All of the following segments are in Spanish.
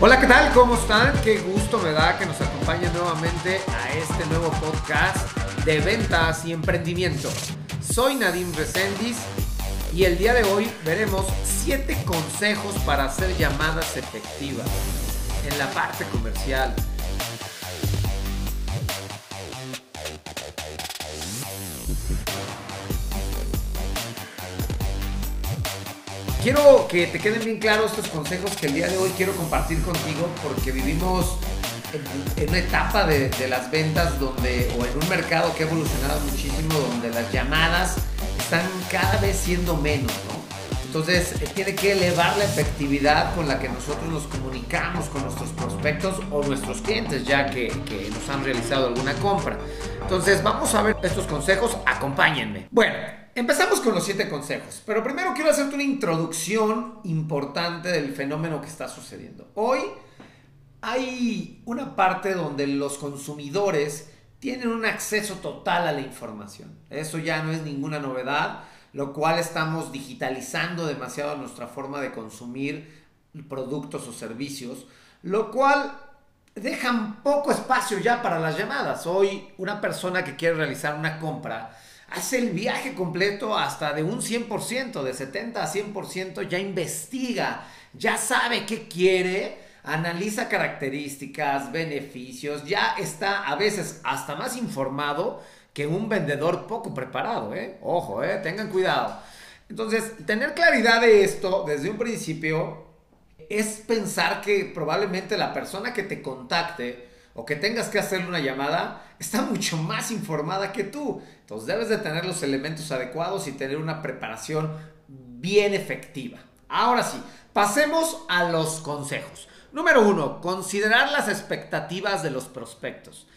Hola, ¿qué tal? ¿Cómo están? Qué gusto me da que nos acompañen nuevamente a este nuevo podcast de ventas y emprendimiento. Soy Nadim Resendiz y el día de hoy veremos 7 consejos para hacer llamadas efectivas en la parte comercial. Quiero que te queden bien claros estos consejos que el día de hoy quiero compartir contigo porque vivimos en, una etapa de, de, las ventas donde, o en un mercado que ha evolucionado muchísimo, donde las llamadas están cada vez siendo menos, ¿no? Entonces eh, tiene que elevar la efectividad con la que nosotros nos comunicamos con nuestros prospectos o nuestros clientes ya que, que nos han realizado alguna compra. Entonces vamos a ver estos consejos, acompáñenme. Bueno, Empezamos con los siete consejos, pero primero quiero hacerte una introducción importante del fenómeno que está sucediendo. Hoy hay una parte donde los consumidores tienen un acceso total a la información. Eso ya no es ninguna novedad, lo cual estamos digitalizando demasiado nuestra forma de consumir productos o servicios, lo cual deja poco espacio ya para las llamadas. Hoy una persona que quiere realizar una compra, hace el viaje completo hasta de un 100%, de 70 a 100%, ya investiga, ya sabe qué quiere, analiza características, beneficios, ya está a veces hasta más informado que un vendedor poco preparado, ¿eh? Ojo, ¿eh? Tengan cuidado. Entonces, tener claridad de esto desde un principio es pensar que probablemente la persona que te contacte o que tengas que hacerle una llamada, está mucho más informada que tú. Entonces debes de tener los elementos adecuados y tener una preparación bien efectiva. Ahora sí, pasemos a los consejos. Número uno, considerar las expectativas de los prospectos.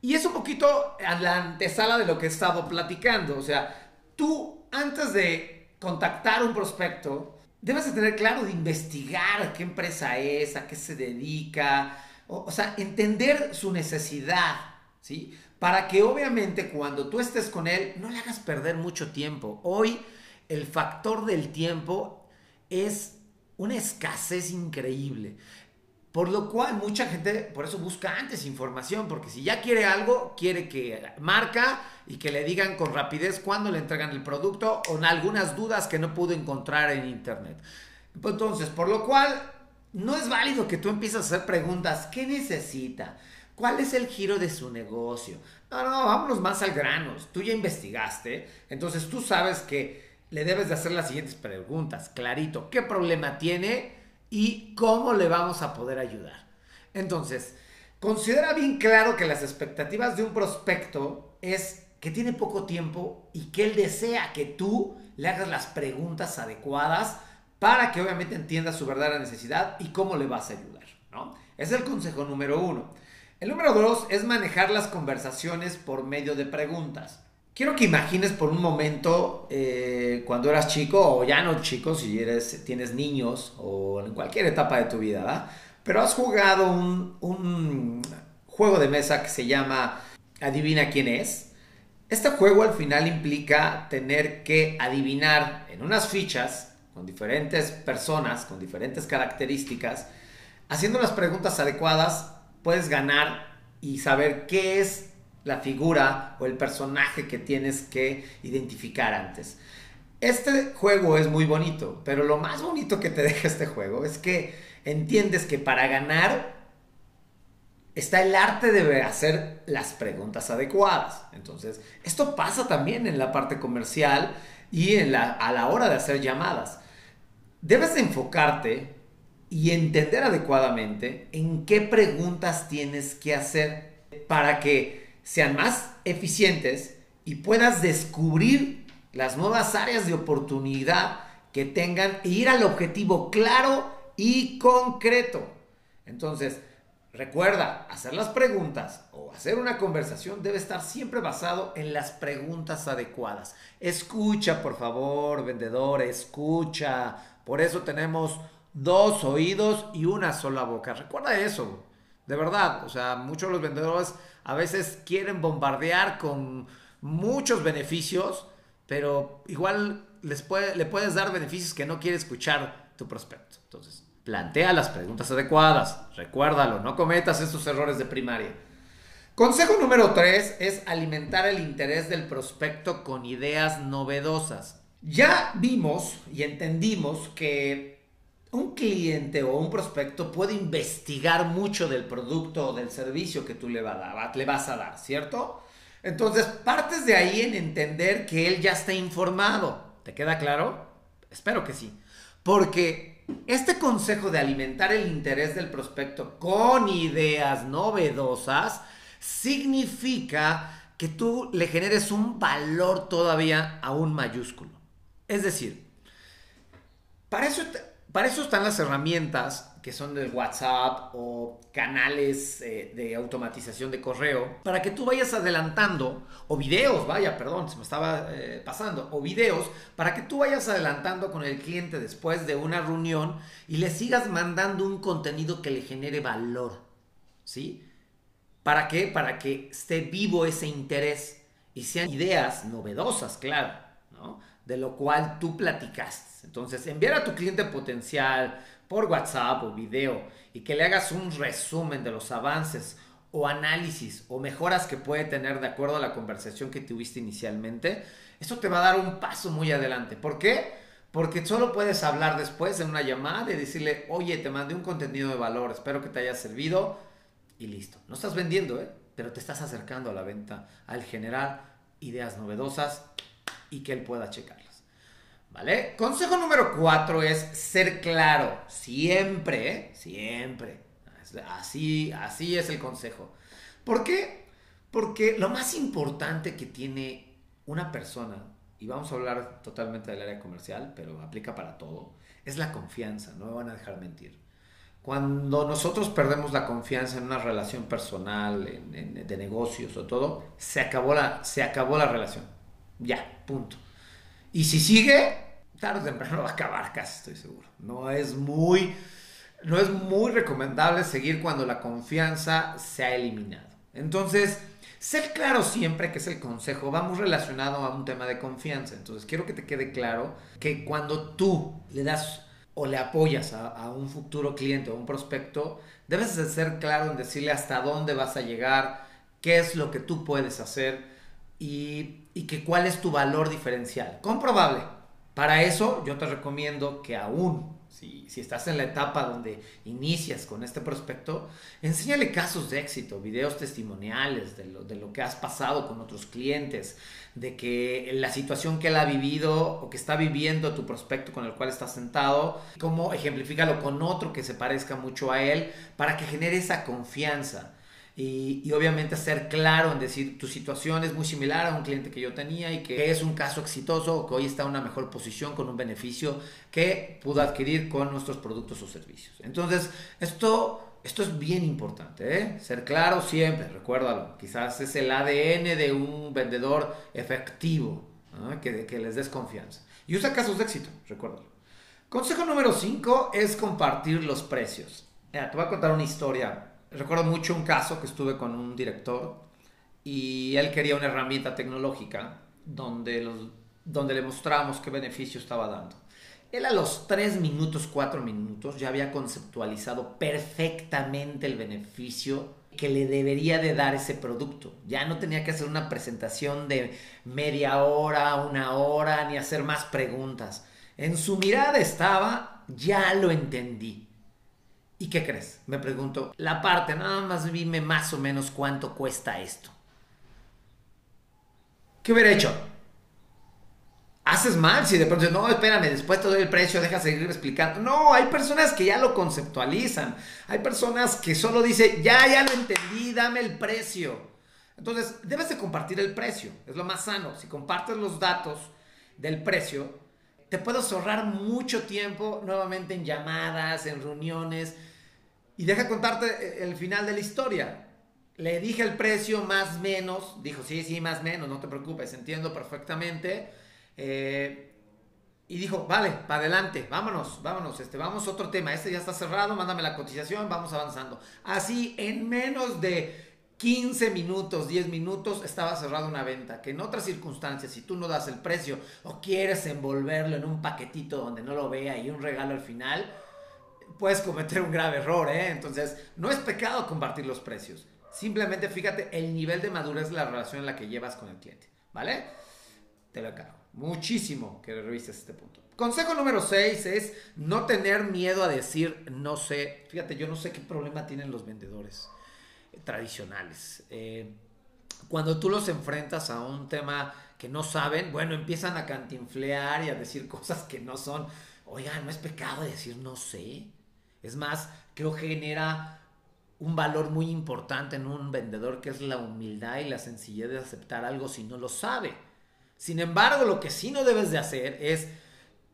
Y es un poquito la antesala de lo que he estado platicando. O sea, tú antes de contactar a un prospecto, debes de tener claro de investigar qué empresa es, a qué se dedica, o, sea, entender su necesidad, ¿sí? Para que obviamente cuando tú estés con él no le hagas perder mucho tiempo. Hoy el factor del tiempo es una escasez increíble. Por lo cual mucha gente por eso busca antes información, porque si ya quiere algo, quiere que marca y que le digan con rapidez cuándo le entregan el producto o en algunas dudas que no pudo encontrar en internet. Entonces, por lo cual no es válido que tú empieces a hacer preguntas. ¿Qué necesita? ¿Cuál es el giro de su negocio? No, no, vámonos más al grano. Tú ya investigaste, entonces tú sabes que le debes de hacer las siguientes preguntas. Clarito, ¿qué problema tiene y cómo le vamos a poder ayudar? Entonces, considera bien claro que las expectativas de un prospecto es que tiene poco tiempo y que él desea que tú le hagas las preguntas adecuadas para que obviamente entienda su verdadera necesidad y cómo le vas a ayudar. ¿no? Es el consejo número uno. El número dos es manejar las conversaciones por medio de preguntas. Quiero que imagines por un momento eh, cuando eras chico o ya no chico, si eres, tienes niños o en cualquier etapa de tu vida, ¿verdad? pero has jugado un, un juego de mesa que se llama Adivina quién es. Este juego al final implica tener que adivinar en unas fichas con diferentes personas, con diferentes características, haciendo las preguntas adecuadas, puedes ganar y saber qué es la figura o el personaje que tienes que identificar antes. Este juego es muy bonito, pero lo más bonito que te deja este juego es que entiendes que para ganar está el arte de hacer las preguntas adecuadas. Entonces, esto pasa también en la parte comercial y en la, a la hora de hacer llamadas debes enfocarte y entender adecuadamente en qué preguntas tienes que hacer para que sean más eficientes y puedas descubrir las nuevas áreas de oportunidad que tengan e ir al objetivo claro y concreto. Entonces, recuerda, hacer las preguntas o hacer una conversación debe estar siempre basado en las preguntas adecuadas. Escucha, por favor, vendedor, escucha por eso tenemos dos oídos y una sola boca. Recuerda eso, de verdad. O sea, muchos los vendedores a veces quieren bombardear con muchos beneficios, pero igual les le puedes dar beneficios que no quiere escuchar tu prospecto. Entonces, Plantea las preguntas adecuadas. Recuérdalo, no cometas estos errores de primaria. Consejo número 3 es alimentar el interés del prospecto con ideas novedosas. Ya vimos y entendimos que un cliente o un prospecto puede investigar mucho del producto o del servicio que tú le, vas a dar, ¿cierto? Entonces, partes de ahí en entender que él ya está informado. ¿Te queda claro? Espero que sí. Porque este consejo de alimentar el interés del prospecto con ideas novedosas significa que tú le generes un valor todavía aún mayúsculo. Es decir, para eso, están las herramientas que son del WhatsApp o canales eh, de automatización de correo, para que tú vayas adelantando, o videos, vaya, perdón, se me estaba eh, pasando, o videos, para que tú vayas adelantando con el cliente después de una reunión y le sigas mandando un contenido que le genere valor, ¿sí? ¿Para qué? Para que esté vivo ese interés y sean ideas novedosas, claro, ¿no? De lo cual tú platicaste. Entonces, enviar a tu cliente potencial por WhatsApp o video y que le hagas un resumen de los avances o análisis o mejoras que puede tener de acuerdo a la conversación que tuviste inicialmente, eso te va a dar un paso muy adelante. ¿Por qué? Porque solo puedes hablar después en una llamada y decirle, oye, te mandé un contenido de valor, espero que te haya servido y listo. No estás vendiendo, ¿eh? pero te estás acercando a la venta, al generar ideas novedosas y que él pueda checarlas. ¿Vale? Consejo número cuatro es ser claro. Siempre. Siempre. Así, así es el consejo. ¿Por qué? Porque lo más importante que tiene una persona, y vamos a hablar totalmente del área comercial, pero aplica para todo, es la confianza, no me van a dejar mentir. Cuando nosotros perdemos la confianza en una relación personal, de negocios o todo, se acabó, la, se acabó la relación. Ya, punto. Y si sigue, tarde o temprano va a acabar, casi estoy seguro. No es muy, no es muy recomendable seguir cuando la confianza se ha eliminado. Entonces, ser claro siempre, que es el consejo, va muy relacionado a un tema de confianza. Entonces, quiero que te quede claro que cuando tú le das o le apoyas a, un futuro cliente o un prospecto, debes de ser claro en decirle hasta dónde vas a llegar, qué es lo que tú puedes hacer y, y cuál es tu valor diferencial. Comprobable. Para eso yo te recomiendo que aún si, estás en la etapa donde inicias con este prospecto, enséñale casos de éxito, videos testimoniales de lo, de lo que has pasado con otros clientes, de que la situación que él ha vivido o que está viviendo tu prospecto con el cual estás sentado, cómo ejemplifícalo con otro que se parezca mucho a él para que genere esa confianza y, obviamente ser claro en decir tu situación es muy similar a un cliente que yo tenía y que es un caso exitoso que hoy está en una mejor posición con un beneficio que pudo adquirir con nuestros productos o servicios. Entonces, esto, esto es bien importante, ¿eh? ser claro siempre, recuérdalo, quizás es el ADN de un vendedor efectivo, que, que les des confianza. Y usa casos de éxito, recuérdalo. Consejo número 5 es compartir los precios. te voy a contar una historia recuerdo mucho un caso que estuve con un director y él quería una herramienta tecnológica donde, donde le mostramos qué beneficio estaba dando. Él a los 3 minutos, 4 minutos ya había conceptualizado perfectamente el beneficio que le debería de dar ese producto. Ya no tenía que hacer una presentación de media hora, una hora, ni hacer más preguntas. En su mirada estaba, ya lo entendí. ¿Y qué crees? Me pregunto, la parte, nada más dime más o menos cuánto cuesta esto. ¿Qué hubiera hecho? Haces mal si de pronto, no, espérame, después te doy el precio, deja seguir explicando. No, hay personas que ya lo conceptualizan. Hay personas que solo dicen, ya, ya lo entendí, dame el precio. Entonces, debes de compartir el precio, es lo más sano. Si compartes los datos del precio, te puedes ahorrar mucho tiempo nuevamente en llamadas, en reuniones y deja contarte el final de la historia. Le dije el precio más menos, dijo, sí, sí, más menos, no te preocupes, entiendo perfectamente. Eh, y dijo, vale, para adelante, vámonos, vámonos, este, vamos a otro tema, este ya está cerrado, mándame la cotización, vamos avanzando. Así, en menos de 15 minutos, 10 minutos, estaba cerrada una venta. Que en otras circunstancias, si tú no das el precio o quieres envolverlo en un paquetito donde no lo vea y un regalo al final, puedes cometer un grave error, ¿eh? Entonces, no es pecado compartir los precios. Simplemente fíjate el nivel de madurez de la relación en la que llevas con el cliente, ¿vale? Te lo encargo. Muchísimo que revises este punto. Consejo número 6 es no tener miedo a decir no sé. Fíjate, yo no sé qué problema tienen los vendedores tradicionales. Eh, cuando tú los enfrentas a un tema que no saben, bueno, empiezan a cantinflear y a decir cosas que no son. Oiga, no es pecado decir no sé. Es más, creo que genera un valor muy importante en un vendedor que es la humildad y la sencillez de aceptar algo si no lo sabe. Sin embargo, lo que sí no debes de hacer es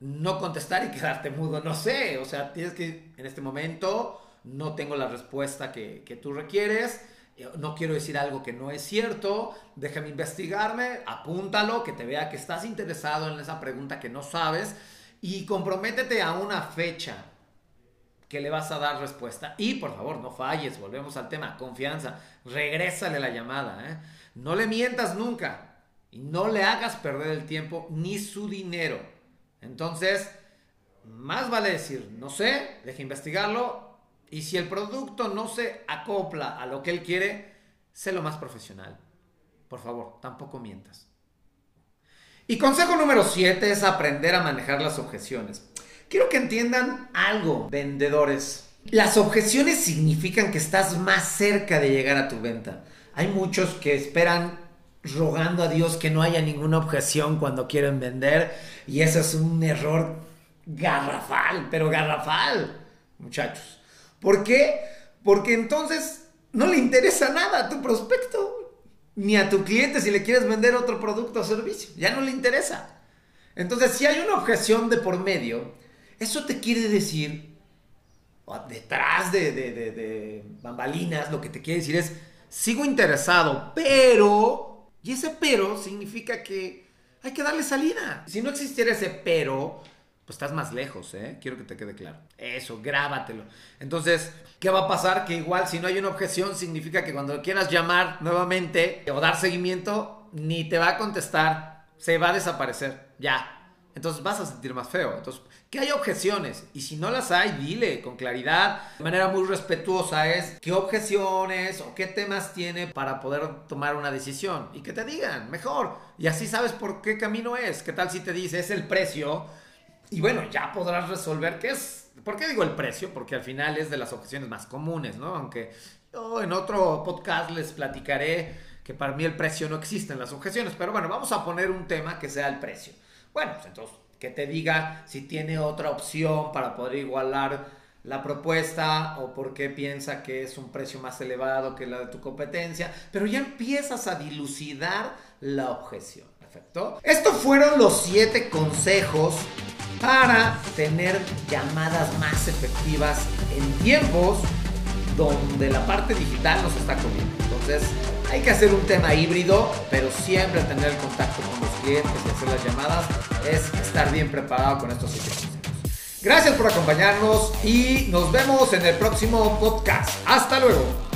no contestar y quedarte mudo. No sé, o sea, tienes que en este momento no tengo la respuesta que, que tú requieres eh, no quiero decir algo que no es cierto, déjame investigarme, apúntalo, que te vea que estás interesado en esa pregunta que no sabes y comprométete a una fecha que le vas a dar respuesta. Y por favor, no falles, volvemos al tema, confianza, regrésale la llamada, ¿eh? no le mientas nunca y no le hagas perder el tiempo ni su dinero. Entonces, más vale decir, no sé, deja investigarlo y si el producto no se acopla a lo que él quiere, sé lo más profesional. Por favor, tampoco mientas. Y consejo número 7 es aprender a manejar las objeciones. Quiero que entiendan algo, vendedores. Las objeciones significan que estás más cerca de llegar a tu venta. Hay muchos que esperan rogando a Dios que no haya ninguna objeción cuando quieren vender y eso es un error garrafal, pero garrafal, muchachos. ¿Por qué? Porque entonces no le interesa nada a tu prospecto ni a tu cliente si le quieres vender otro producto o servicio. Ya no le interesa. Entonces, si hay una objeción de por medio, eso te quiere decir, detrás de, bambalinas, lo que te quiere decir es, sigo interesado, pero, y ese pero significa que hay que darle salida. Si no existiera ese pero, pues estás más lejos, ¿eh? Quiero que te quede claro. Eso, grábatelo. Entonces, ¿qué va a pasar? Que igual si no hay una objeción, significa que cuando quieras llamar nuevamente o dar seguimiento, ni te va a contestar, se va a desaparecer, ya. Entonces vas a sentir más feo. Entonces, que hay objeciones y si no las hay, dile con claridad, de manera muy respetuosa es qué objeciones o qué temas tiene para poder tomar una decisión y que te digan mejor y así sabes por qué camino es. ¿Qué tal si te dice es el precio? Y bueno, ya podrás resolver qué es. ¿Por qué digo el precio? Porque al final es de las objeciones más comunes, ¿no? Aunque yo en otro podcast les platicaré que para mí el precio no existe en las objeciones, pero bueno, vamos a poner un tema que sea el precio. Bueno, pues entonces que te diga si tiene otra opción para poder igualar la propuesta o por qué piensa que es un precio más elevado que la de tu competencia, pero ya empiezas a dilucidar la objeción. Perfecto. Estos fueron los siete consejos para tener llamadas más efectivas en tiempos donde la parte digital nos está comiendo. Entonces, hay que hacer un tema híbrido, pero siempre tener el contacto con los clientes y hacer las llamadas es estar bien preparado con estos siete Gracias por acompañarnos y nos vemos en el próximo podcast. Hasta luego.